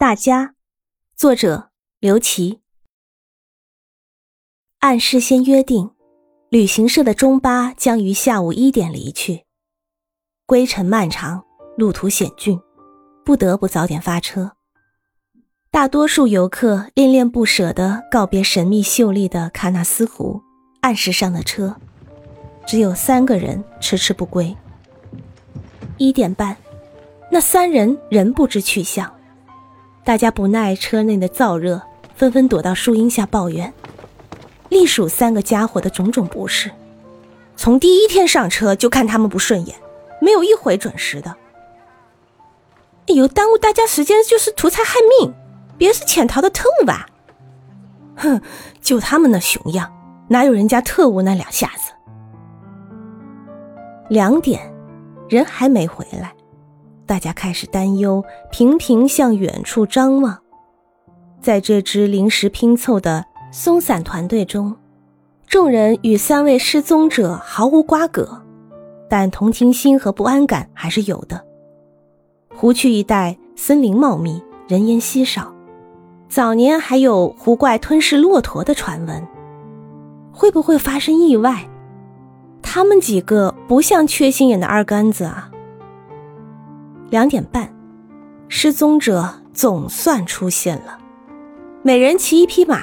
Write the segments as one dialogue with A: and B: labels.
A: 大家，作者刘琦。按事先约定，旅行社的中巴将于下午一点离去。归程漫长，路途险峻，不得不早点发车。大多数游客恋恋不舍地告别神秘秀丽的喀纳斯湖，按时上了车。只有三个人迟迟不归。一点半，那三人仍不知去向。大家不耐车内的燥热，纷纷躲到树荫下抱怨，隶属三个家伙的种种不是。从第一天上车就看他们不顺眼，没有一回准时的。哎呦，耽误大家时间就是图财害命，别是潜逃的特务吧？哼，就他们那熊样，哪有人家特务那两下子？两点，人还没回来。大家开始担忧，频频向远处张望。在这支临时拼凑的松散团队中，众人与三位失踪者毫无瓜葛，但同情心和不安感还是有的。湖区一带森林茂密，人烟稀少，早年还有湖怪吞噬骆驼的传闻。会不会发生意外？他们几个不像缺心眼的二杆子啊！两点半，失踪者总算出现了。每人骑一匹马，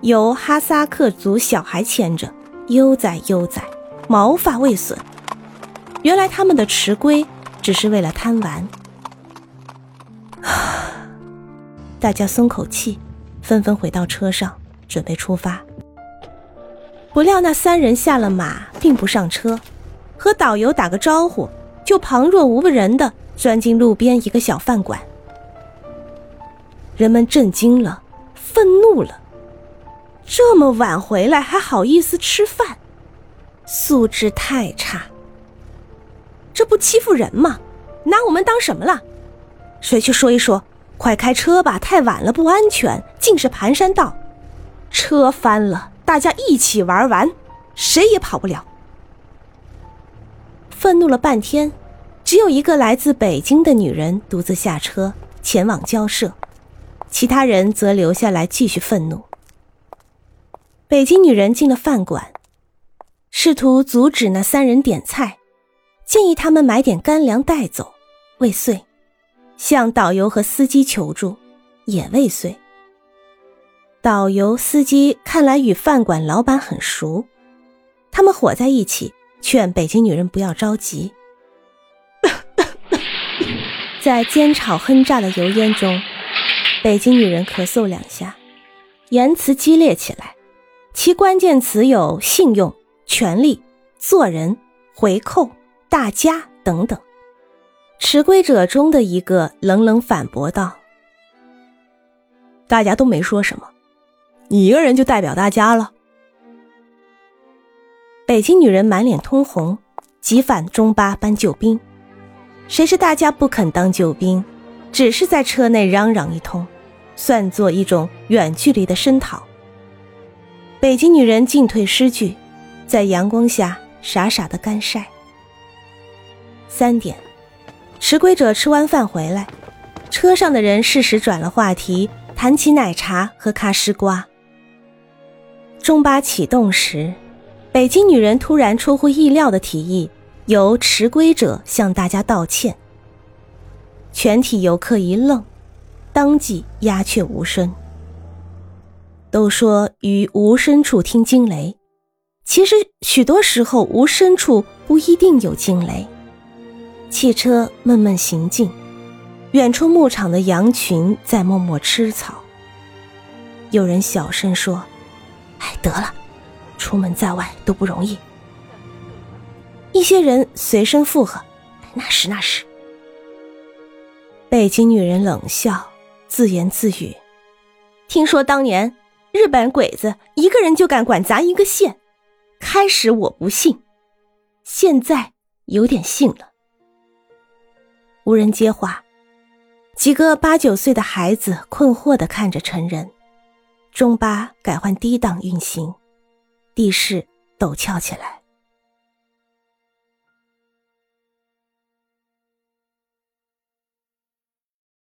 A: 由哈萨克族小孩牵着，悠哉悠哉，毛发未损。原来他们的迟归只是为了贪玩。大家松口气，纷纷回到车上，准备出发。不料那三人下了马，并不上车，和导游打个招呼，就旁若无人的。钻进路边一个小饭馆，人们震惊了，愤怒了。这么晚回来还好意思吃饭，素质太差。这不欺负人吗？拿我们当什么了？谁去说一说？快开车吧，太晚了不安全，尽是盘山道，车翻了，大家一起玩完，谁也跑不了。愤怒了半天。只有一个来自北京的女人独自下车前往交涉，其他人则留下来继续愤怒。北京女人进了饭馆，试图阻止那三人点菜，建议他们买点干粮带走，未遂。向导游和司机求助，也未遂。导游、司机看来与饭馆老板很熟，他们伙在一起劝北京女人不要着急。在煎炒烹炸的油烟中，北京女人咳嗽两下，言辞激烈起来。其关键词有信用、权利、做人、回扣、大家等等。迟归者中的一个冷冷反驳道：“大家都没说什么，你一个人就代表大家了。”北京女人满脸通红，急返中巴搬救兵。谁是大家不肯当救兵，只是在车内嚷嚷一通，算作一种远距离的声讨。北京女人进退失据，在阳光下傻傻的干晒。三点，迟归者吃完饭回来，车上的人适时转了话题，谈起奶茶和咖丝瓜。中巴启动时，北京女人突然出乎意料的提议。由迟归者向大家道歉。全体游客一愣，当即鸦雀无声。都说于无声处听惊雷，其实许多时候无声处不一定有惊雷。汽车慢慢行进，远处牧场的羊群在默默吃草。有人小声说：“哎，得了，出门在外都不容易。”一些人随声附和：“那是那是。”北京女人冷笑，自言自语：“听说当年日本鬼子一个人就敢管砸一个县，开始我不信，现在有点信了。”无人接话，几个八九岁的孩子困惑的看着成人。中巴改换低档运行，地势陡峭起来。